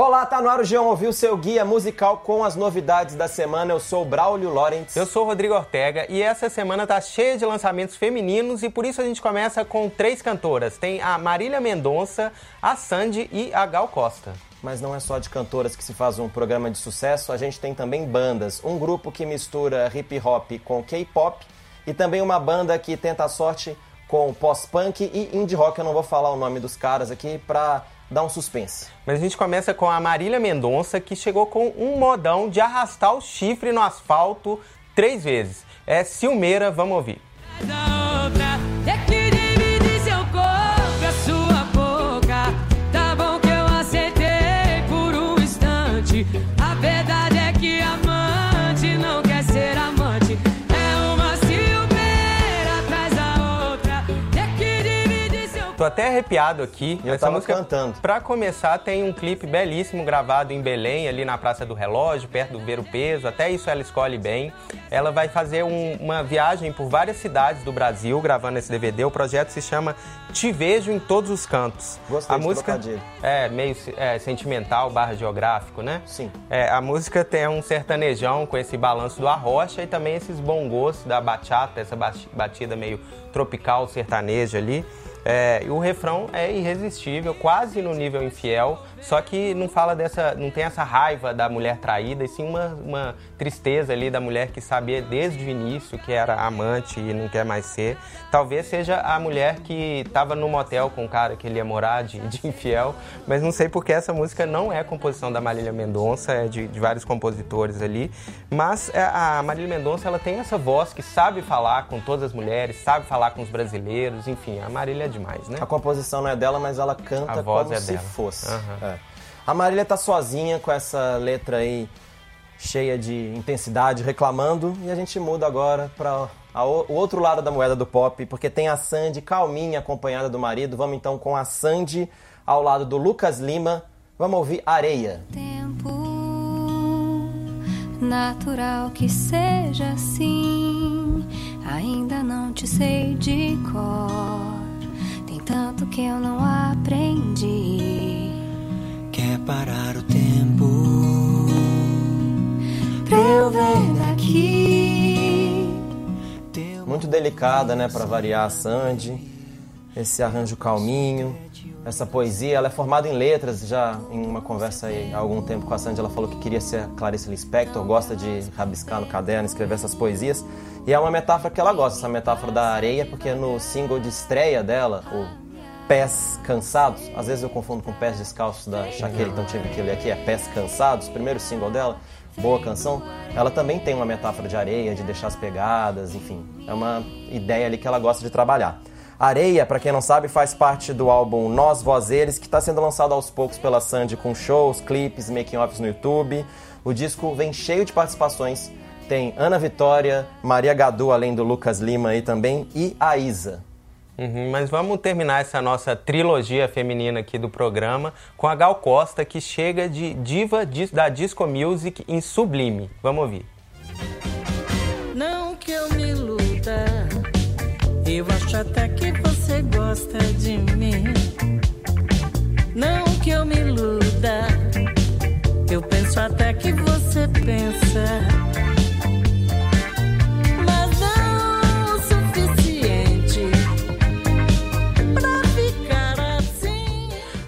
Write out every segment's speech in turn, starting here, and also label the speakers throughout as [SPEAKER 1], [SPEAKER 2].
[SPEAKER 1] Olá, tá no ar o Ouviu, seu guia musical com as novidades da semana. Eu sou o Braulio Lawrence.
[SPEAKER 2] Eu sou o Rodrigo Ortega e essa semana tá cheia de lançamentos femininos e por isso a gente começa com três cantoras. Tem a Marília Mendonça, a Sandy e a Gal Costa.
[SPEAKER 1] Mas não é só de cantoras que se faz um programa de sucesso, a gente tem também bandas. Um grupo que mistura hip hop com K-pop e também uma banda que tenta a sorte com pós-punk e indie rock. Eu não vou falar o nome dos caras aqui pra dar um suspense.
[SPEAKER 2] Mas a gente começa com a Marília Mendonça, que chegou com um modão de arrastar o chifre no asfalto três vezes. É ciumeira, vamos ouvir.
[SPEAKER 3] A verdade
[SPEAKER 2] até arrepiado aqui.
[SPEAKER 1] Eu tava cantando.
[SPEAKER 2] Pra começar, tem um clipe belíssimo gravado em Belém, ali na Praça do Relógio, perto do Ver o Peso. Até isso ela escolhe bem. Ela vai fazer um- uma viagem por várias cidades do Brasil gravando esse DVD. O projeto se chama Te Vejo em Todos os Cantos.
[SPEAKER 1] Gostei
[SPEAKER 2] a música
[SPEAKER 1] trocadilho.
[SPEAKER 2] é meio é, sentimental, barra geográfico, né?
[SPEAKER 1] Sim.
[SPEAKER 2] É, a música tem um sertanejão com esse balanço do arrocha e também esses bongos da bachata, essa ba- batida meio tropical sertaneja ali. É, e o refrão é irresistível, quase no nível infiel, só que não fala dessa, não tem essa raiva da mulher traída, e sim uma, uma tristeza ali da mulher que sabia desde o início que era amante e não quer mais ser. Talvez seja a mulher que estava no motel com o cara que ele ia morar de, de infiel, mas não sei porque essa música não é composição da Marília Mendonça, é de, de vários compositores ali. Mas é, a Marília Mendonça ela tem essa voz que sabe falar com todas as mulheres, sabe falar com os brasileiros, enfim, a Marília é demais, né?
[SPEAKER 1] A composição não é dela, mas ela canta
[SPEAKER 2] A voz
[SPEAKER 1] como
[SPEAKER 2] é
[SPEAKER 1] se
[SPEAKER 2] dela.
[SPEAKER 1] fosse.
[SPEAKER 2] Aham.
[SPEAKER 1] A Marília tá sozinha com essa letra aí cheia de intensidade, reclamando, e a gente muda agora para o outro lado da moeda do pop, porque tem a Sandy calminha acompanhada do marido. Vamos então com a Sandy ao lado do Lucas Lima. Vamos ouvir Areia.
[SPEAKER 4] tempo natural que seja assim. Ainda não te sei de cor. Tem tanto que eu não aprendi.
[SPEAKER 5] Parar o tempo
[SPEAKER 4] Pra eu ver daqui.
[SPEAKER 1] Muito delicada, né, para variar a Sandy. Esse arranjo calminho, essa poesia, ela é formada em letras. Já em uma conversa aí há algum tempo com a Sandy, ela falou que queria ser a Clarice Lispector, gosta de rabiscar no caderno, escrever essas poesias. E é uma metáfora que ela gosta, essa metáfora da areia, porque no single de estreia dela, o Pés Cansados, às vezes eu confundo com Pés Descalços da Shakira, então tive que ler aqui, é Pés Cansados, primeiro single dela, boa canção. Ela também tem uma metáfora de areia, de deixar as pegadas, enfim, é uma ideia ali que ela gosta de trabalhar. Areia, para quem não sabe, faz parte do álbum Nós Voz Eles, que está sendo lançado aos poucos pela Sandy com shows, clipes, making-offs no YouTube. O disco vem cheio de participações. Tem Ana Vitória, Maria Gadu, além do Lucas Lima aí também, e a Isa.
[SPEAKER 2] Uhum, mas vamos terminar essa nossa trilogia feminina aqui do programa com a Gal Costa, que chega de diva da disco music em Sublime. Vamos ouvir.
[SPEAKER 6] Não que eu me iluda, eu acho até que você gosta de mim.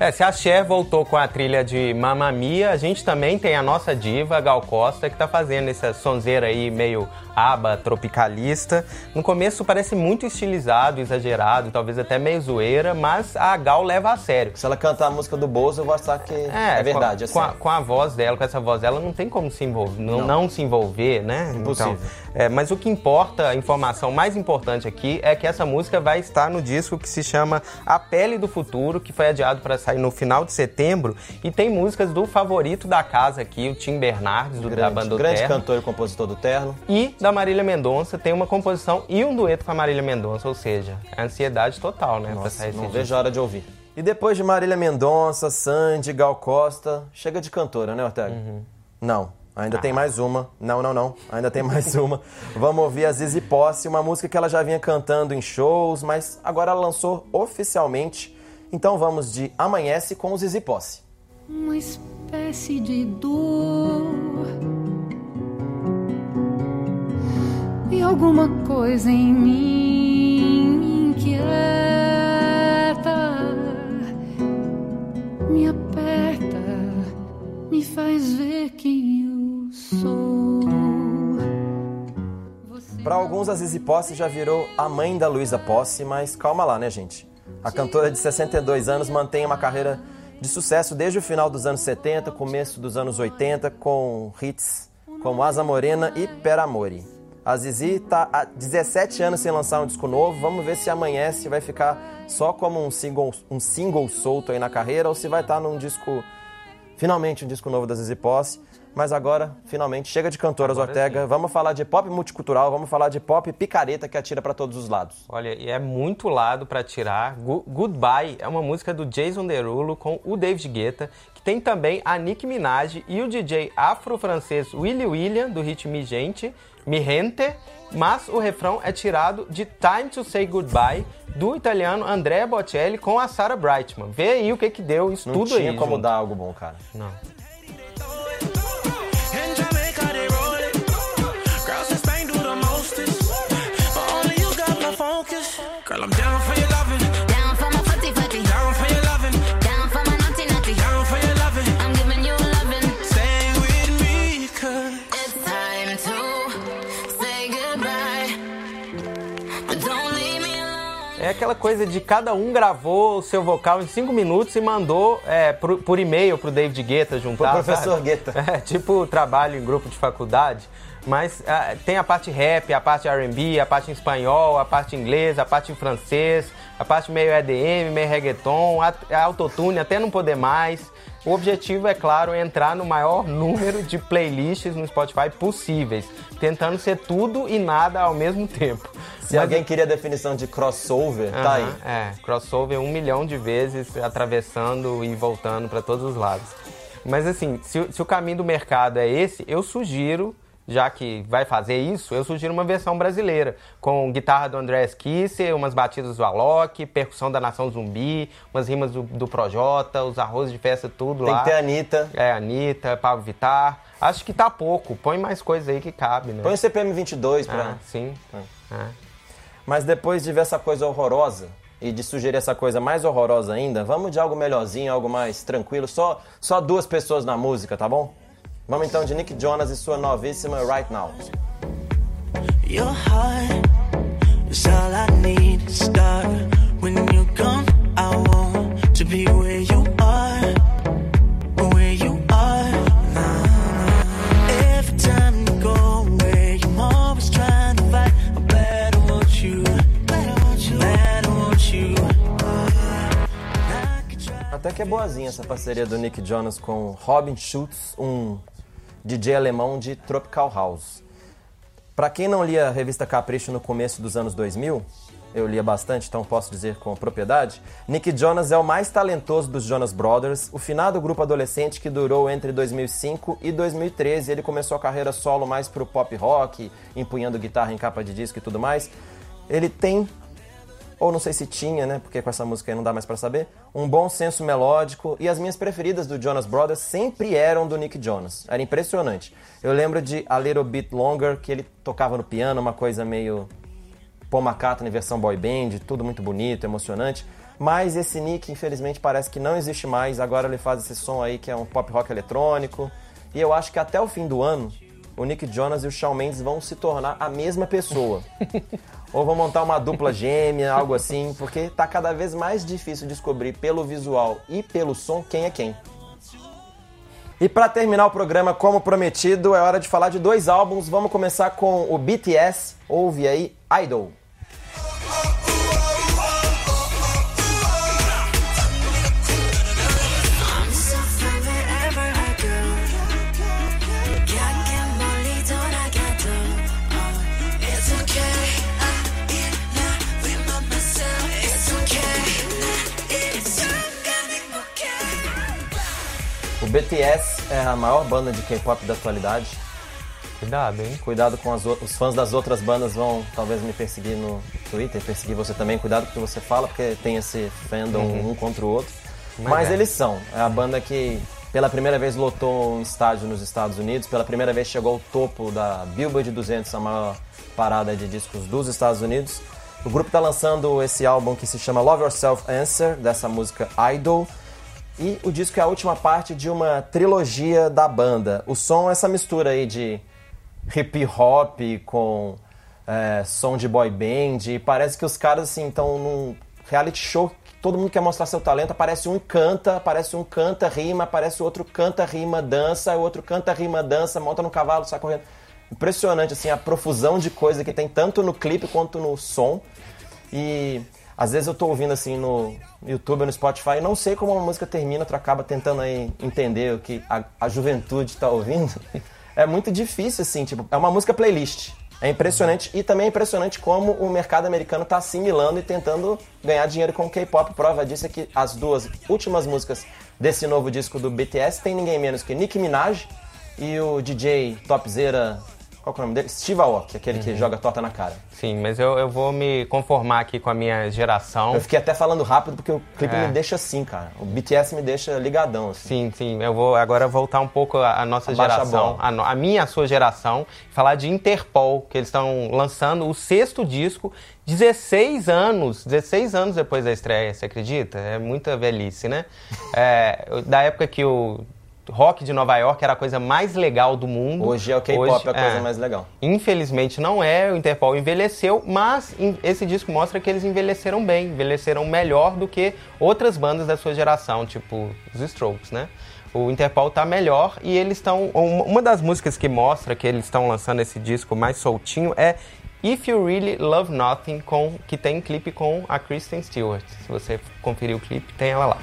[SPEAKER 2] É, se a Cher voltou com a trilha de Mamma Mia, a gente também tem a nossa diva, a Gal Costa, que tá fazendo essa sonzeira aí meio aba tropicalista. No começo parece muito estilizado, exagerado, talvez até meio zoeira, mas a Gal leva a sério.
[SPEAKER 1] Se ela cantar a música do Bozo, eu vou achar que é, verdade.
[SPEAKER 2] com,
[SPEAKER 1] é
[SPEAKER 2] com, a,
[SPEAKER 1] sério.
[SPEAKER 2] com a voz dela, com essa voz dela, não tem como se envolver, não,
[SPEAKER 1] Não.
[SPEAKER 2] não se envolver, né?
[SPEAKER 1] Impossível.
[SPEAKER 2] Então, é, mas o que importa, a informação mais importante aqui é que essa música vai estar no disco que se chama A Pele do Futuro, que foi adiado para sair no final de setembro, e tem músicas do favorito da casa aqui, o Tim Bernardes, do, da
[SPEAKER 1] grande,
[SPEAKER 2] banda
[SPEAKER 1] grande
[SPEAKER 2] Terno,
[SPEAKER 1] cantor e compositor do Terno.
[SPEAKER 2] e da Marília Mendonça tem uma composição e um dueto com a Marília Mendonça, ou seja, é ansiedade total, né? pra
[SPEAKER 1] Nossa,
[SPEAKER 2] esse
[SPEAKER 1] não
[SPEAKER 2] disco.
[SPEAKER 1] vejo a hora de ouvir. E depois de Marília Mendonça, Sandy, Gal Costa, chega de cantora, né, Ortega?
[SPEAKER 2] Uhum.
[SPEAKER 1] Não. Ainda tem mais uma. Não, não, não. Ainda tem mais uma. Vamos ouvir a Zizi Posse, uma música que ela já vinha cantando em shows, mas agora ela lançou oficialmente. Então vamos de Amanhece com o Zizi Posse.
[SPEAKER 4] Uma
[SPEAKER 7] espécie de dor. E alguma coisa em mim me inquieta, me aperta, me faz ver quem eu sou.
[SPEAKER 1] Para alguns, a Zizi Posse já virou a mãe da Luísa Posse, mas calma lá, né, gente? A cantora de 62 anos mantém uma carreira de sucesso desde o final dos anos 70, começo dos anos 80, com hits como Asa Morena e Per Amore. A Zizi está há 17 anos sem lançar um disco novo. Vamos ver se amanhece vai ficar só como um single, um single solto aí na carreira ou se vai estar num disco, finalmente um disco novo da Zizi Posse. Mas agora, finalmente, chega de cantoras
[SPEAKER 2] Agora
[SPEAKER 1] Ortega.
[SPEAKER 2] sim.
[SPEAKER 1] Vamos falar de pop multicultural, vamos falar de pop picareta que atira para todos os lados.
[SPEAKER 2] Olha, e é muito lado pra tirar. Goodbye é uma música do Jason Derulo com o David Guetta, que tem também a Nicki Minaj e o DJ afro-francês Willy William, do hit Mi Gente, Mi Gente, mas o refrão é tirado de Time to Say Goodbye, do italiano Andrea Bocelli com a Sarah Brightman. Vê aí o que que deu isso
[SPEAKER 1] Não
[SPEAKER 2] tudo
[SPEAKER 1] tinha
[SPEAKER 2] aí
[SPEAKER 1] como
[SPEAKER 2] junto.
[SPEAKER 1] dar algo bom, cara.
[SPEAKER 2] Não. É aquela coisa de cada um gravou o seu vocal em cinco minutos e mandou é, por, por e-mail pro David Guetta juntar.
[SPEAKER 1] Pro professor
[SPEAKER 2] sabe?
[SPEAKER 1] Guetta.
[SPEAKER 2] É, tipo trabalho em grupo de faculdade. Mas ah, tem a parte rap, a parte R&B, a parte em espanhol, a parte em inglês, a parte em francês, a parte meio EDM, meio reggaeton, a- a autotune, até não poder mais. O objetivo, é claro, é entrar no maior número de playlists no Spotify possíveis, tentando ser tudo e nada ao mesmo tempo.
[SPEAKER 1] Se alguém queria a definição de crossover, tá aí.
[SPEAKER 2] É, crossover um milhão de vezes, atravessando e voltando para todos os lados. Mas assim, se, se o caminho do mercado é esse, eu sugiro, já que vai fazer isso, eu sugiro uma versão brasileira, com guitarra do Andrés Kisser, umas batidas do Alok, percussão da Nação Zumbi, umas rimas do, do Projota, os arroz de festa, tudo
[SPEAKER 1] Tem
[SPEAKER 2] lá.
[SPEAKER 1] que ter a Anitta.
[SPEAKER 2] É, Anitta, Pablo Vittar. Acho que tá pouco, põe mais coisa aí que cabe, né?
[SPEAKER 1] Põe o CPM 22 pra...
[SPEAKER 2] Ah, sim. É.
[SPEAKER 1] Mas depois de ver essa coisa horrorosa e de sugerir essa coisa mais horrorosa ainda, vamos de algo melhorzinho, algo mais tranquilo. Só, só duas pessoas na música, tá bom? Vamos então de Nick Jonas e sua novíssima Right Now.
[SPEAKER 5] Your heart is all I need start. When you're gone, I want to be where you are. Where you are. Nah, nah. Every time you go away, I'm always trying to fight. I want you. I want you. I want you.
[SPEAKER 1] Até que é boazinha essa parceria do Nick Jonas com Robin Schultz, um DJ alemão de Tropical House. Pra quem não lia a revista Capricho no começo dos anos 2000, eu lia bastante, então posso dizer com propriedade, Nick Jonas é o mais talentoso dos Jonas Brothers, o finado grupo adolescente que durou entre 2005 e 2013. Ele começou a carreira solo mais pro pop rock, empunhando guitarra em capa de disco e tudo mais. Ele tem ou não sei se tinha, né? Porque com essa música aí não dá mais pra saber. Um bom senso melódico e as minhas preferidas do Jonas Brothers sempre eram do Nick Jonas. Era impressionante. Eu lembro de A Little Bit Longer que ele tocava no piano, uma coisa meio Paul McCartney versão boy band, tudo muito bonito, emocionante. Mas esse Nick, infelizmente, parece que não existe mais. Agora ele faz esse som aí que é um pop rock eletrônico. E eu acho que até o fim do ano, o Nick Jonas e o Shawn Mendes vão se tornar a mesma pessoa. Ou vão montar uma dupla gêmea, algo assim, porque tá cada vez mais difícil descobrir pelo visual e pelo som quem é quem. E para terminar o programa, como prometido, é hora de falar de dois álbuns. Vamos começar com o BTS, ouve aí Idol. BTS é a maior banda de K-pop da atualidade.
[SPEAKER 2] Cuidado, hein?
[SPEAKER 1] Cuidado com as os fãs das outras bandas vão talvez me perseguir no Twitter, perseguir você também. Cuidado com o que você fala, porque tem esse fandom um contra o outro. Mas,
[SPEAKER 2] Mas é.
[SPEAKER 1] eles são. É a banda que Pela primeira vez lotou um estádio nos Estados Unidos, pela primeira vez chegou ao topo da Billboard 200, a maior parada de discos dos Estados Unidos. O grupo está lançando esse álbum que se chama Love Yourself Answer, dessa música Idol. E o disco é a última parte de uma trilogia da banda. O som é essa mistura aí de hip hop com é, som de boy band. E parece que os caras assim estão num reality show que todo mundo quer mostrar seu talento. Aparece um canta, aparece um canta, rima, aparece outro canta, rima, dança, o outro canta, rima, dança, monta no cavalo, sai correndo. Impressionante assim a profusão de coisa que tem tanto no clipe quanto no som. E às vezes eu tô ouvindo assim no YouTube ou no Spotify e não sei como uma música termina, tu acaba tentando aí entender o que a, a juventude tá ouvindo. É muito difícil, assim, tipo, é uma música playlist. É impressionante e também é impressionante como o mercado americano está assimilando e tentando ganhar dinheiro com o K-pop. Prova disso é que as duas últimas músicas desse novo disco do BTS tem ninguém menos que Nicki Minaj e o DJ topzera, qual que é o nome dele? Steve Aoki, aquele que joga torta na cara.
[SPEAKER 2] Sim, mas eu, eu vou me conformar aqui com a minha geração.
[SPEAKER 1] Eu fiquei até falando rápido porque o clipe
[SPEAKER 2] É.
[SPEAKER 1] me deixa assim, cara. O BTS me deixa ligadão, assim.
[SPEAKER 2] Sim, sim. Eu vou agora voltar um pouco a, a nossa
[SPEAKER 1] Abaixa a
[SPEAKER 2] geração, a, no- a minha, a sua geração, falar de Interpol, que eles estão lançando o sexto disco, 16 anos, 16 anos depois da estreia, você acredita? É muita velhice, né? É, da época que o rock de Nova York era a coisa mais legal do mundo.
[SPEAKER 1] Hoje é o K-pop
[SPEAKER 2] Hoje,
[SPEAKER 1] a coisa
[SPEAKER 2] é.
[SPEAKER 1] mais legal.
[SPEAKER 2] Infelizmente não é, o Interpol envelheceu, mas esse disco mostra que eles envelheceram bem, envelheceram melhor do que outras bandas da sua geração, tipo os Strokes, né? O Interpol tá melhor e eles estão. um- Uma das músicas que mostra que eles estão lançando esse disco mais soltinho é If You Really Love Nothing, com, que tem clipe com a Kristen Stewart. Se você conferir o clipe, tem ela lá.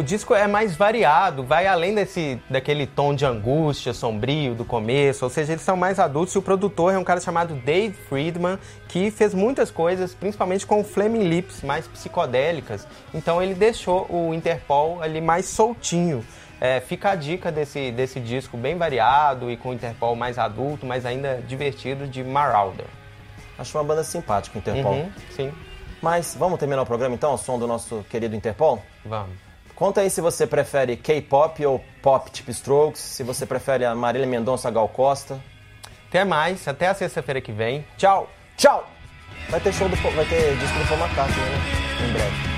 [SPEAKER 2] O disco é mais variado, vai além desse daquele tom de angústia, sombrio do começo, ou seja, eles são mais adultos e o produtor é um cara chamado Dave Friedman, que fez muitas coisas, principalmente com Flaming Lips, mais psicodélicas. Então ele deixou o Interpol ali mais soltinho. É, fica a dica desse, desse disco bem variado e com o Interpol mais adulto, mas ainda divertido, de Marauder.
[SPEAKER 1] Acho uma banda simpática, o Interpol.
[SPEAKER 2] Uhum, sim,
[SPEAKER 1] Mas vamos terminar o programa então, ao som do nosso querido Interpol?
[SPEAKER 2] vamos.
[SPEAKER 1] Conta aí se você prefere K-pop ou pop tipo Strokes, se você prefere a Marília Mendonça Gal Costa.
[SPEAKER 2] Até mais, até a sexta-feira que vem. Tchau!
[SPEAKER 1] Tchau! Vai ter show do vai ter disco do McCartney, né? Em breve.